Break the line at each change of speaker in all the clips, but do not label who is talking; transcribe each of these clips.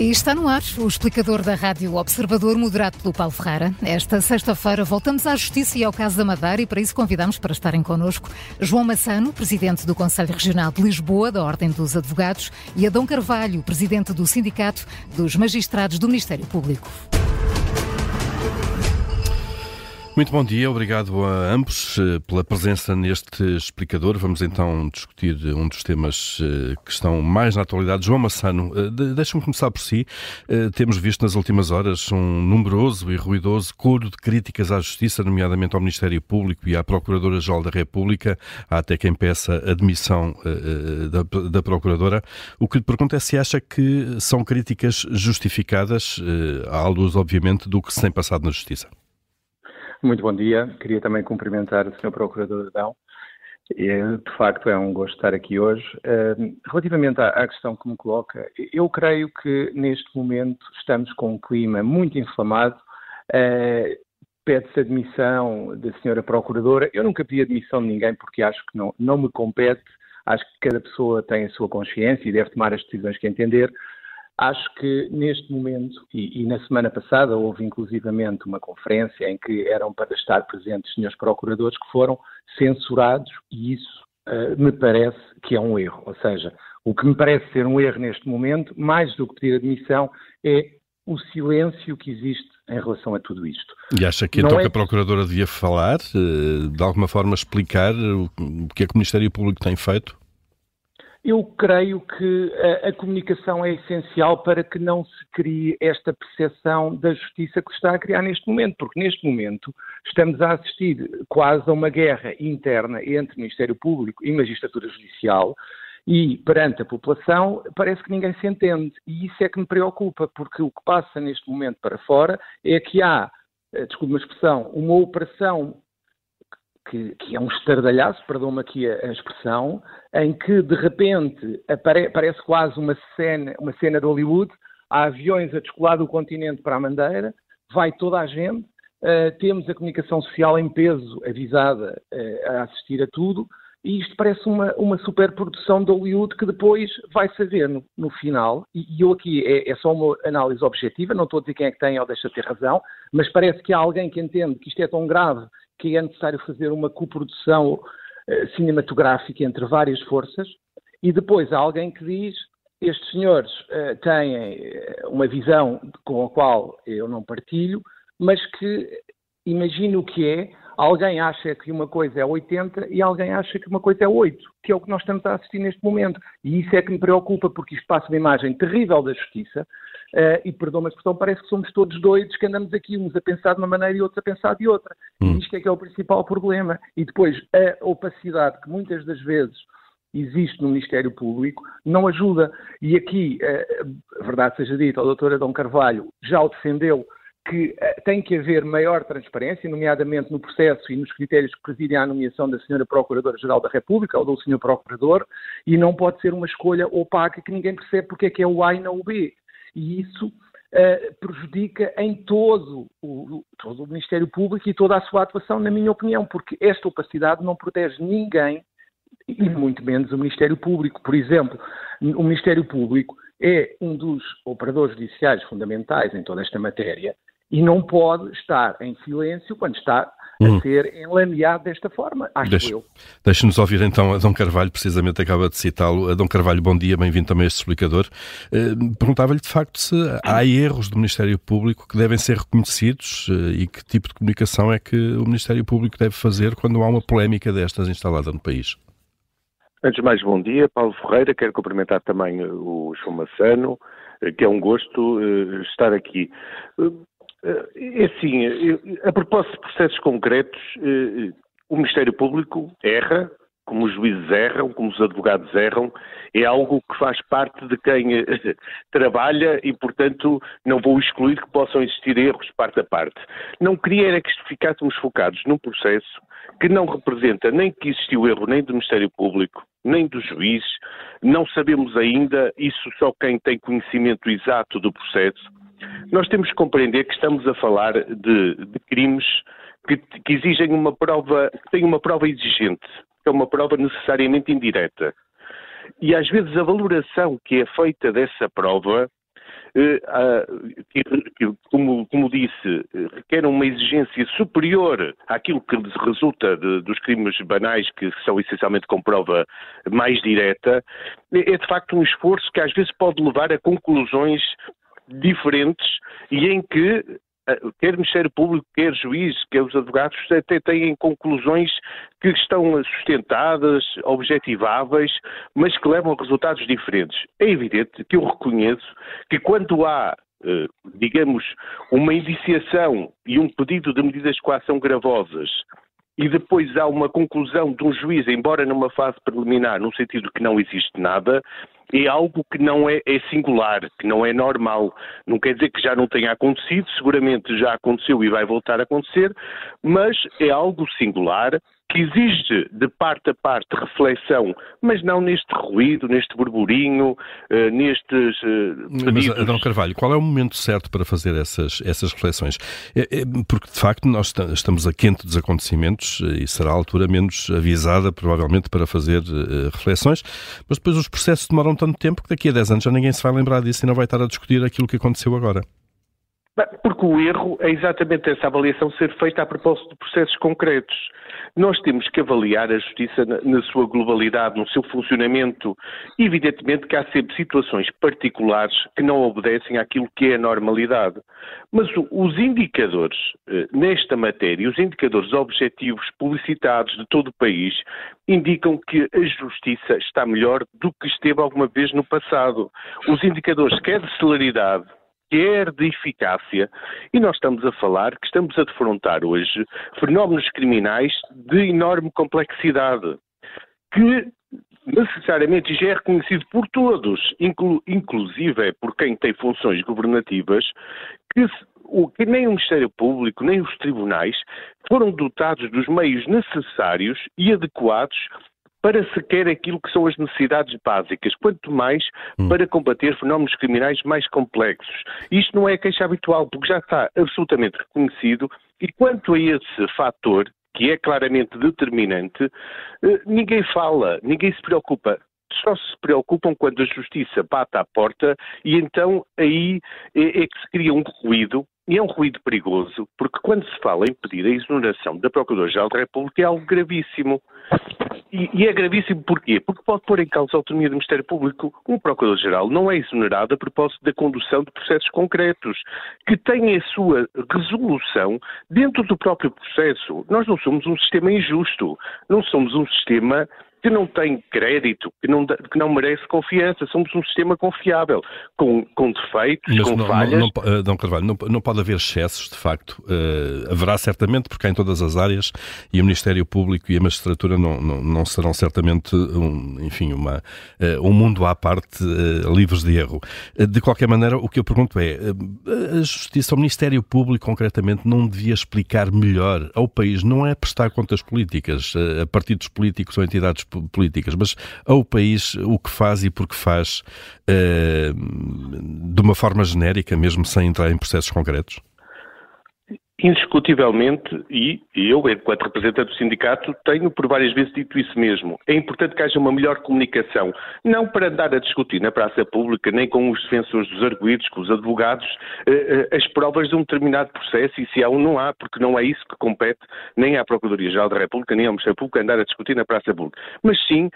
E está no ar o explicador da Rádio Observador, moderado pelo Paulo Ferreira. Esta sexta-feira voltamos à Justiça e ao caso da Madeira e para isso convidamos para estarem connosco João Massano, presidente do Conselho Regional de Lisboa, da Ordem dos Advogados, e Adão Carvalho, presidente do Sindicato dos Magistrados do Ministério Público.
Muito bom dia, obrigado a ambos eh, pela presença neste explicador. Vamos então discutir um dos temas eh, que estão mais na atualidade. João Massano, eh, deixa-me começar por si. Temos visto nas últimas horas um numeroso e ruidoso coro de críticas à Justiça, nomeadamente ao Ministério Público e à Procuradora-Geral da República. Há até quem peça a demissão da, da Procuradora. O que lhe pergunto é se acha que são críticas justificadas, à luz, obviamente, do que se tem passado na Justiça.
Muito bom dia. Queria também cumprimentar o Sr. Procurador Adão. De facto, é um gosto estar aqui hoje. Relativamente à questão que me coloca, eu creio que neste momento estamos com um clima muito inflamado. Ah, pede-se admissão da Senhora Procuradora. Eu nunca pedi admissão de ninguém porque acho que não, não me compete. Acho que cada pessoa tem a sua consciência e deve tomar as decisões que entender. Acho que neste momento, e, e, na semana passada houve inclusivamente uma conferência em que eram para estar presentes senhores procuradores que foram censurados e isso uh, me parece que é um erro. Ou seja, o que me parece ser um erro neste momento, mais do que pedir admissão, é o silêncio que existe em relação a tudo isto.
E acha que então é... que a Procuradora devia falar, eh, de alguma forma explicar o que é que o Ministério Público tem feito?
Eu creio que a, a, comunicação é essencial para que não se crie esta percepção da justiça que se está a criar neste momento, porque neste momento estamos a assistir quase a uma guerra interna entre Ministério Público e Magistratura Judicial e perante a população parece que ninguém se entende. E isso é que me preocupa, porque o que passa neste momento para fora é que há, eh, desculpe uma expressão, uma operação que, que, é um estardalhaço, perdão-me aqui a, a, expressão, em que de repente apare, parece quase uma cena, uma cena de Hollywood, há aviões a descolar do continente para a Mandeira, vai toda a gente, uh, temos a comunicação social em peso avisada uh, a assistir a tudo, e isto parece uma, uma superprodução de Hollywood que depois vai saber no, no final, e, e, eu aqui é, é, só uma análise objetiva, não estou a dizer quem é que tem ou deixa de ter razão, mas parece que há alguém que entende que isto é tão grave que é necessário fazer uma coprodução uh, cinematográfica entre várias forças, e depois há alguém que diz estes senhores uh, têm eh, uma visão com a qual eu não partilho, mas que imagino que é, alguém acha que uma coisa é 80 e alguém acha que uma coisa é 8, que é o que nós estamos a assistir neste momento. E isso é que me preocupa, porque isto passa uma imagem terrível da justiça, Uh, e perdão, mas expressão, parece que somos todos doidos, que andamos aqui uns a pensar de uma maneira e outros a pensar de outra. Hum. Isto é que é o principal problema. E depois, a opacidade que muitas das vezes existe no Ministério Público não ajuda. E aqui, uh, a verdade seja dita, a doutora Dom Carvalho já o defendeu, que uh, tem que haver maior transparência, nomeadamente no processo e nos critérios que presidem a nomeação da Senhora Procuradora-Geral da República ou do Senhor Procurador, e não pode ser uma escolha opaca que ninguém percebe porque é que é o A e não o B e isso uh, prejudica em todo o, todo o Ministério Público e toda a sua atuação, na minha opinião, porque esta opacidade não protege ninguém e muito menos o Ministério Público. Por exemplo, o Ministério Público é um dos operadores judiciais fundamentais em toda esta matéria e não pode estar em silêncio quando está hum. a ser enlameado desta forma, acho Deixe, eu.
Deixe-nos ouvir então a Dom Carvalho, precisamente acaba de citá-lo. Dom Carvalho, bom dia, bem-vindo também a este explicador. Uh, Perguntava-lhe de facto se há erros do Ministério Público que devem ser reconhecidos uh, e que tipo de comunicação é que o Ministério Público deve fazer quando há uma polémica destas instalada no país.
Antes de mais, bom dia. Paulo Ferreira, quero cumprimentar também o João Massano, que é um gosto uh, estar aqui. É assim, a propósito de processos concretos, eh, o Ministério Público erra, como os juízes erram, como os advogados erram, é algo que faz parte de quem eh, trabalha e, portanto, não vou excluir que possam existir erros parte a parte. Não queria era que ficássemos focados num processo que não representa nem que existiu erro nem do Ministério Público, nem dos juízes, não sabemos ainda, isso só quem tem conhecimento exato do processo, nós temos que compreender que estamos a falar de, de crimes que, que, exigem uma prova, que têm uma prova exigente, que é uma prova necessariamente indireta. E às vezes a valoração que é feita dessa prova que, como, como, disse, requer uma exigência superior àquilo que resulta de, dos crimes banais, que são essencialmente com prova mais direta, é de facto um esforço que às vezes pode levar a conclusões diferentes e em que eh, quer Ministério Público, quer juiz, quer os advogados, até têm conclusões que estão sustentadas, objetiváveis, mas que levam a resultados diferentes. É evidente que eu reconheço que quando há eh, digamos, uma indiciação e um pedido de medidas de coação gravosas e depois há uma conclusão de um juiz, embora numa fase preliminar, no sentido que não existe nada, é algo que não é, é, singular, que não é normal. Não quer dizer que já não tenha acontecido, seguramente já aconteceu e vai voltar a acontecer, mas é algo singular que exige de parte a parte reflexão, mas não neste ruído, neste burburinho, uh, nestes uh,
Mas, Adão Carvalho, qual é o momento certo para fazer essas, essas reflexões? É, é, porque, de facto, nós estamos a quente dos acontecimentos e será a altura menos avisada, provavelmente, para fazer uh, reflexões, mas depois os processos demoram tanto tempo que daqui a 10 anos já ninguém se vai lembrar disso e não vai estar a discutir aquilo que aconteceu agora.
Porque o erro é exatamente essa avaliação ser feita a propósito de processos concretos. Nós temos que avaliar a justiça na, sua globalidade, no seu funcionamento. Evidentemente que há sempre situações particulares que não obedecem àquilo que é a normalidade. Mas os indicadores eh, nesta matéria, os indicadores objetivos publicitados de todo o país, indicam que a justiça está melhor do que esteve alguma vez no passado. Os indicadores, quer de celeridade, quer de eficácia. E nós estamos a falar que estamos a defrontar hoje fenómenos criminais de enorme complexidade, que necessariamente já é reconhecido por todos, inclu, inclusive por quem tem funções governativas, que o, que nem o Ministério Público, nem os tribunais foram dotados dos meios necessários e adequados para sequer aquilo que são as necessidades básicas, quanto mais hum. para combater fenómenos criminais mais complexos. Isto não é queixa habitual, porque já está absolutamente reconhecido, e quanto a esse fator, que é claramente determinante, eh, ninguém fala, ninguém se preocupa só se preocupam quando a justiça bate à porta e então aí é, é, que se cria um ruído e é um ruído perigoso, porque quando se fala em pedir a exoneração da Procuradora-Geral da República é algo gravíssimo. E, e, é gravíssimo porquê? Porque pode pôr em causa a autonomia do Ministério Público. Um Procurador-Geral não é exonerado a propósito da condução de processos concretos, que têm a sua resolução dentro do próprio processo. Nós não somos um sistema injusto, não somos um sistema que não tem crédito, que não, que não merece confiança. Somos um sistema confiável, com, com defeitos, Mas com
não,
falhas.
Não, não, eh, Carvalho, não, não pode haver excessos, de facto. Uh, haverá certamente, porque há em todas as áreas, e o Ministério Público e a magistratura não, não, não serão certamente, um, enfim, uma, uh, um mundo à parte uh, livres de erro. de qualquer maneira, o que eu pergunto é, a Justiça, o Ministério Público, concretamente, não devia explicar melhor ao país, não é prestar contas políticas a partidos políticos ou entidades políticas, mas ao país o que faz e por que faz uh, de uma forma genérica, mesmo sem entrar em processos concretos?
Indiscutivelmente, e eu, enquanto representante do sindicato, tenho por várias vezes dito isso mesmo. É importante que haja uma melhor comunicação, não para andar a discutir na praça pública, nem com os defensores dos arguídos, com os advogados, eh, eh, as provas de um determinado processo, e se há um, não há, porque não é isso que compete nem à Procuradoria-Geral da República, nem ao Ministério Público andar a discutir na praça pública. Mas sim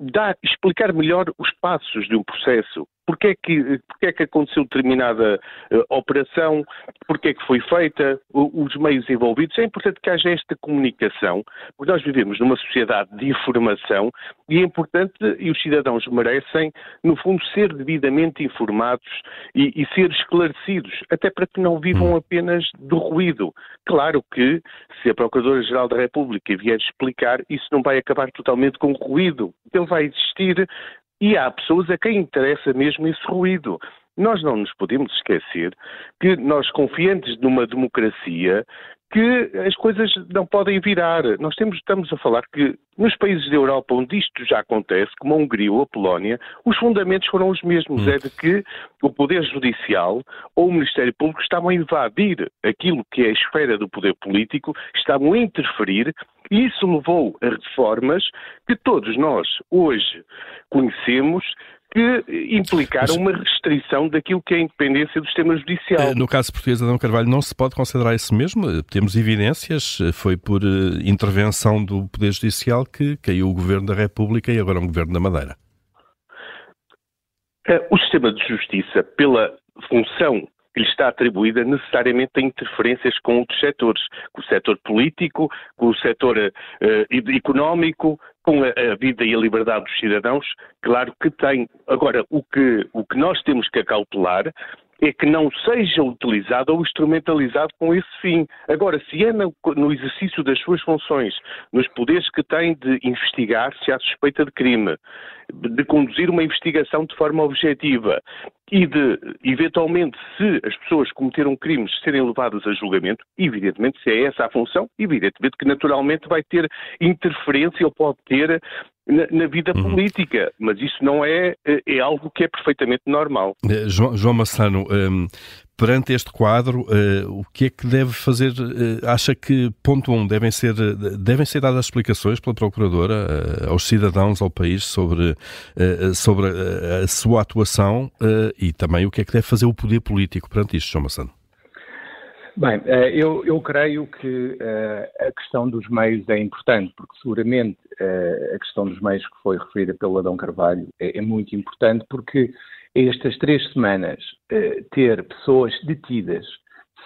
dar, explicar melhor os passos de um processo, porque é que, porque é que aconteceu determinada uh, operação, porque é que foi feita, o, os meios envolvidos. É importante que haja esta comunicação, porque nós vivemos numa sociedade de informação e é importante, e os cidadãos merecem, no fundo, ser devidamente informados e, e ser esclarecidos, até para que não vivam hum. apenas do ruído. Claro que, se a Procuradora-Geral da República vier explicar, isso não vai acabar totalmente com ruído. Vai existir e há pessoas a quem interessa mesmo esse ruído. Nós não nos podemos esquecer que nós, confiantes numa democracia, que as coisas não podem virar. Nós temos, estamos a falar que nos países da Europa onde isto já acontece, como a Hungria ou a Polónia, os fundamentos foram os mesmos. Hum. É de que o Poder Judicial ou o Ministério Público estavam a invadir aquilo que é a esfera do poder político, estavam a interferir isso levou a reformas que todos nós hoje conhecemos, que implicaram uma restrição daquilo que é a independência do sistema judicial. Eh,
no caso português, Adão Carvalho, não se pode considerar isso mesmo? Temos evidências, foi por intervenção do Poder Judicial que caiu o Governo da República e agora o Governo da Madeira.
O sistema de justiça, pela função que lhe está atribuída necessariamente tem interferências com outros setores, com o setor político, com o setor uh, económico, com a, a, vida e a liberdade dos cidadãos, claro que tem. Agora, o que, o que nós temos que acautelar é que não seja utilizado ou instrumentalizado com esse fim. Agora, se é no, no, exercício das suas funções, nos poderes que tem de investigar se há suspeita de crime, de conduzir uma investigação de forma objetiva e de, eventualmente, se as pessoas cometeram crimes, serem levadas a julgamento, evidentemente, se é essa a função, evidentemente que naturalmente vai ter interferência ou pode ter na, na vida uhum. política, mas isso não é, é algo que é perfeitamente normal.
Eh, João, João Massano, um, perante este quadro, uh, o que é que deve fazer? Uh, acha que, ponto um, devem ser, devem ser dadas explicações pela Procuradora uh, aos cidadãos, ao país, sobre, sobre a, a sua atuação e também o que é que deve fazer o poder político perante isto, João Massano?
Bem, eu, eu creio que a questão dos meios é importante, porque seguramente a questão dos meios que foi referida pelo Adão Carvalho é, é muito importante, porque estas três semanas uh, ter pessoas detidas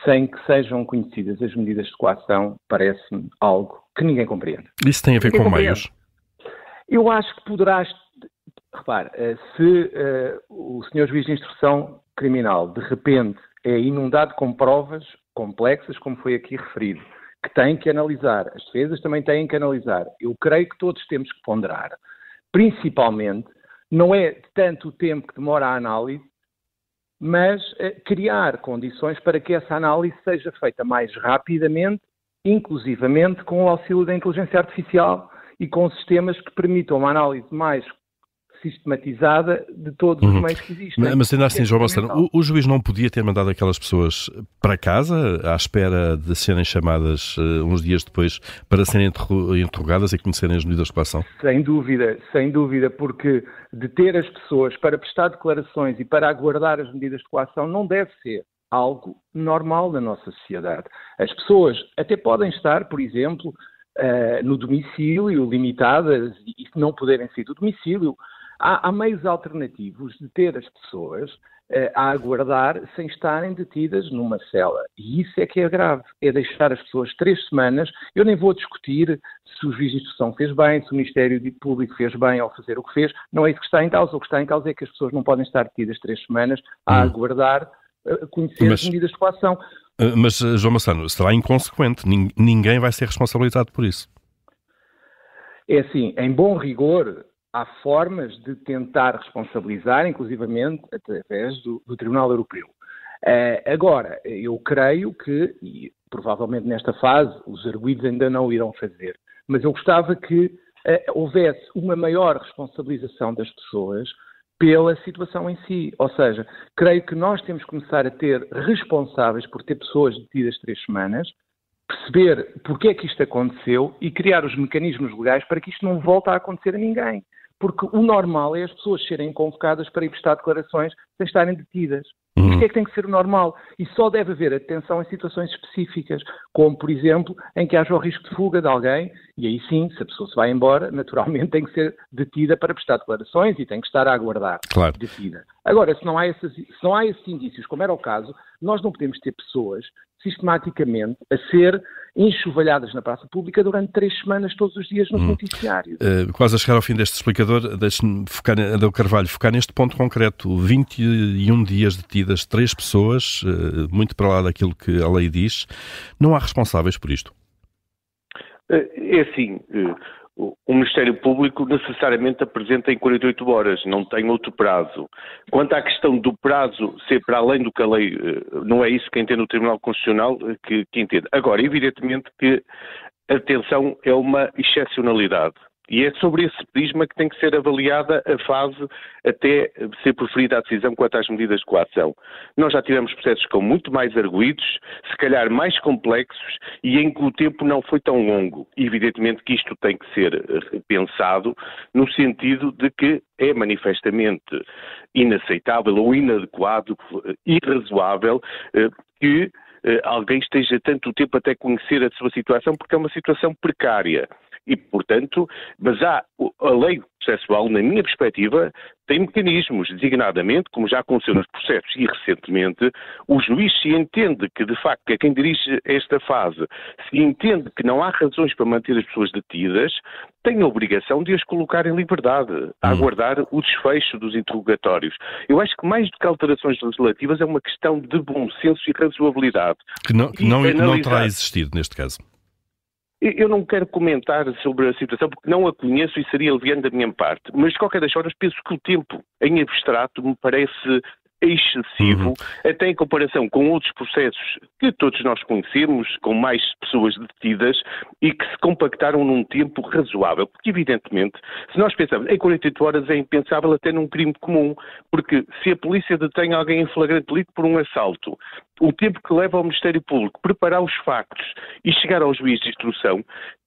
sem que sejam conhecidas as medidas de coação parece-me algo que ninguém compreende.
Isso tem a ver ninguém com compreende. meios?
Eu acho que poderás. Repare, se o senhor juiz de instrução criminal de repente é inundado com provas complexas, como foi aqui referido, que têm que analisar, as defesas também têm que analisar. Eu creio que todos temos que ponderar. Principalmente, não é tanto o tempo que demora a análise, mas eh, criar condições para que essa análise seja feita mais rapidamente, inclusivamente com o auxílio da inteligência artificial e com sistemas que permitam uma análise mais sistematizada de todos uhum. os meios que existem.
Mas ainda assim, é João Bastano, o, o, juiz não podia ter mandado aquelas pessoas para casa, à espera de serem chamadas uh, uns dias depois para serem interrogadas e conhecerem as medidas de coação?
Sem dúvida, sem dúvida, porque deter as pessoas para prestar declarações e para aguardar as medidas de coação não deve ser algo normal na nossa sociedade. As pessoas até podem estar, por exemplo, uh, no domicílio, limitadas, e não poderem sair do domicílio, Há, há meios alternativos de ter as pessoas uh, a aguardar sem estarem detidas numa cela. E isso é que é grave. É deixar as pessoas três semanas. Eu nem vou discutir se o juiz de instrução fez bem, se o Ministério Público fez bem ao fazer o que fez. Não é isso que está em causa. O que está em causa é que as pessoas não podem estar detidas três semanas a hum. aguardar uh, conhecer mas, as medidas de coação.
Uh, mas, João Massano, será inconsequente. Ninguém vai ser responsabilizado por isso.
É assim, em bom rigor, há formas de tentar responsabilizar, inclusivamente através do, do Tribunal Europeu. Uh, agora, eu creio que, e provavelmente nesta fase, os arguídos ainda não o irão fazer, mas eu gostava que uh, houvesse uma maior responsabilização das pessoas pela situação em si. Ou seja, creio que nós temos que começar a ter responsáveis por ter pessoas detidas três semanas, perceber porque é que isto aconteceu e criar os mecanismos legais para que isto não volte a acontecer a ninguém porque o normal é as pessoas serem convocadas para ir prestar declarações sem estarem detidas. Uhum. Isto é que tem que ser o normal. E só deve haver atenção em situações específicas, como, por exemplo, em que haja o risco de fuga de alguém, e aí sim, se a pessoa se vai embora, naturalmente tem que ser detida para prestar declarações e tem que estar a aguardar
claro.
detida. Agora, se não, há esses, se não há esses indícios, como era o caso, nós não podemos ter pessoas sistematicamente a ser enxovalhadas na praça pública durante três semanas, todos os dias, no hum. noticiário.
Uh, quase a chegar ao fim deste explicador, deixe-me focar, Adão Carvalho, focar neste ponto concreto. 21 dias detidas, três pessoas, uh, muito para lá daquilo que a lei diz. Não há responsáveis por isto?
É assim, o Ministério Público necessariamente apresenta em 48 horas, não tem outro prazo. Quanto à questão do prazo ser para além do que a lei, eh, não é isso que entende o Tribunal Constitucional eh, que, que entende. Agora, evidentemente que a detenção é uma excepcionalidade. E é sobre esse prisma que tem que ser avaliada a fase até ser proferida a decisão quanto às medidas de coação. Nós já tivemos processos com muito mais arguídos, se calhar mais complexos e em que o tempo não foi tão longo. Evidentemente que isto tem que ser pensado no sentido de que é manifestamente inaceitável ou inadequado, irrazoável eh, que eh, alguém esteja tanto tempo até conhecer a sua situação, porque é uma situação precária. E, portanto, mas há a lei processual, na minha perspectiva, tem mecanismos, designadamente, como já aconteceu nos processos e recentemente, o juiz se entende que, de facto, é quem dirige esta fase, se entende que não há razões para manter as pessoas detidas, tem a obrigação de as colocar em liberdade, a hum. aguardar o desfecho dos interrogatórios. Eu acho que mais do que alterações legislativas é uma questão de bom senso e razoabilidade.
Que não, que não, não terá existido neste caso.
Eu não quero comentar sobre a situação porque não a conheço e seria leviano da minha parte, mas de qualquer das formas penso que o tempo em abstrato me parece excessivo, uhum. até em comparação com outros processos que todos nós conhecemos, com mais pessoas detidas e que se compactaram num tempo razoável. Porque, evidentemente, se nós pensamos em 48 horas é impensável até num crime comum, porque se a polícia detém alguém em flagrante delito por um assalto, o tempo que leva ao Ministério Público preparar os factos e chegar ao juiz de instrução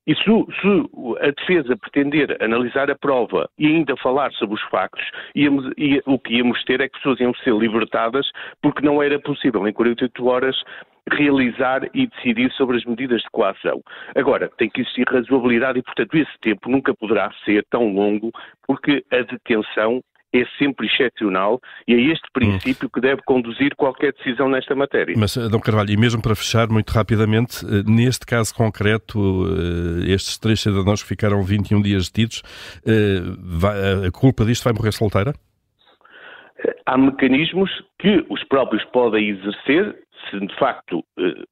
e se, se, a defesa pretender analisar a prova e ainda falar sobre os factos, íamos, ia, o que íamos ter é que pessoas iam ser libertadas porque não era possível em 48 horas realizar e decidir sobre as medidas de coação. Agora, tem que existir razoabilidade e, portanto, esse tempo nunca poderá ser tão longo porque a detenção é sempre excepcional e é este princípio que deve conduzir qualquer decisão nesta matéria.
Mas, Dom Carvalho, e mesmo para fechar muito rapidamente, eh, neste caso concreto, eh, estes três cidadãos que ficaram 21 dias detidos, eh, a culpa disto vai morrer solteira?
Há mecanismos que os próprios podem exercer se de facto,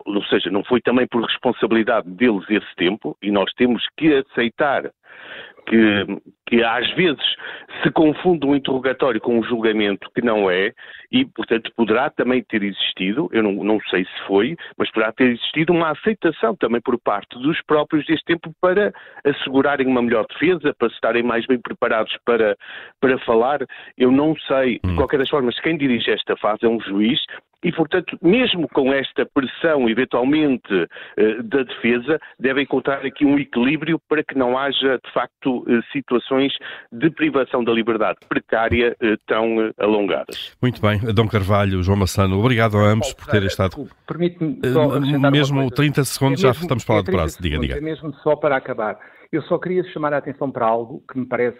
ou seja, não foi também por responsabilidade deles esse tempo, e nós temos que aceitar que, que às vezes se confunde um interrogatório com um julgamento que não é, e, portanto, poderá também ter existido, eu não, não sei se foi, mas poderá ter existido uma aceitação também por parte dos próprios deste tempo para assegurarem uma melhor defesa, para estarem mais bem preparados para, para falar. Eu não sei, de hum. qualquer das formas, quem dirige esta fase é um juiz e, portanto, mesmo com esta pressão, eventualmente, eh, da defesa, deve encontrar aqui um equilíbrio para que não haja, de facto, eh, situações de privação da liberdade precária eh, tão alongadas.
Muito bem. Dom Carvalho, João Massano, obrigado a ambos por terem estado.
Permite-me
só Mesmo 30 segundos, é mesmo, já estamos para lá de prazo. Diga, diga.
É mesmo só para acabar. Eu só queria chamar a atenção para algo que me parece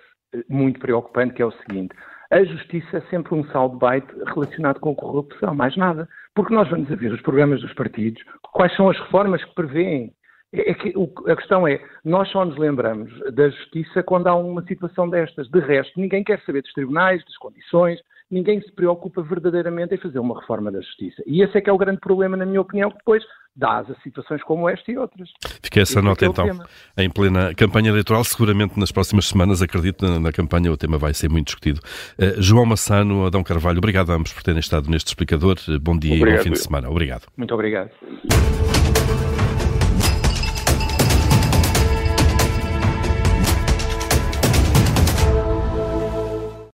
muito preocupante, que é o seguinte a justiça é sempre um soundbite relacionado com corrupção, mais nada. Porque nós vamos a ver os programas dos partidos, quais são as reformas que prevêem. É, é que, o, a questão é, nós só nos lembramos da justiça quando há uma situação destas. De resto, ninguém quer saber dos tribunais, das condições, ninguém se preocupa verdadeiramente em fazer uma reforma da justiça. E esse é que é o grande problema, na minha opinião, que depois dá a situações como esta e outras.
Fica essa Esse nota é então. Em plena campanha eleitoral, seguramente nas próximas semanas, acredito, na, na campanha o tema vai ser muito discutido. Uh, João Massano, Adão Carvalho, obrigado a ambos por terem estado neste explicador. Bom dia obrigado. e bom fim de semana. Obrigado.
Muito obrigado.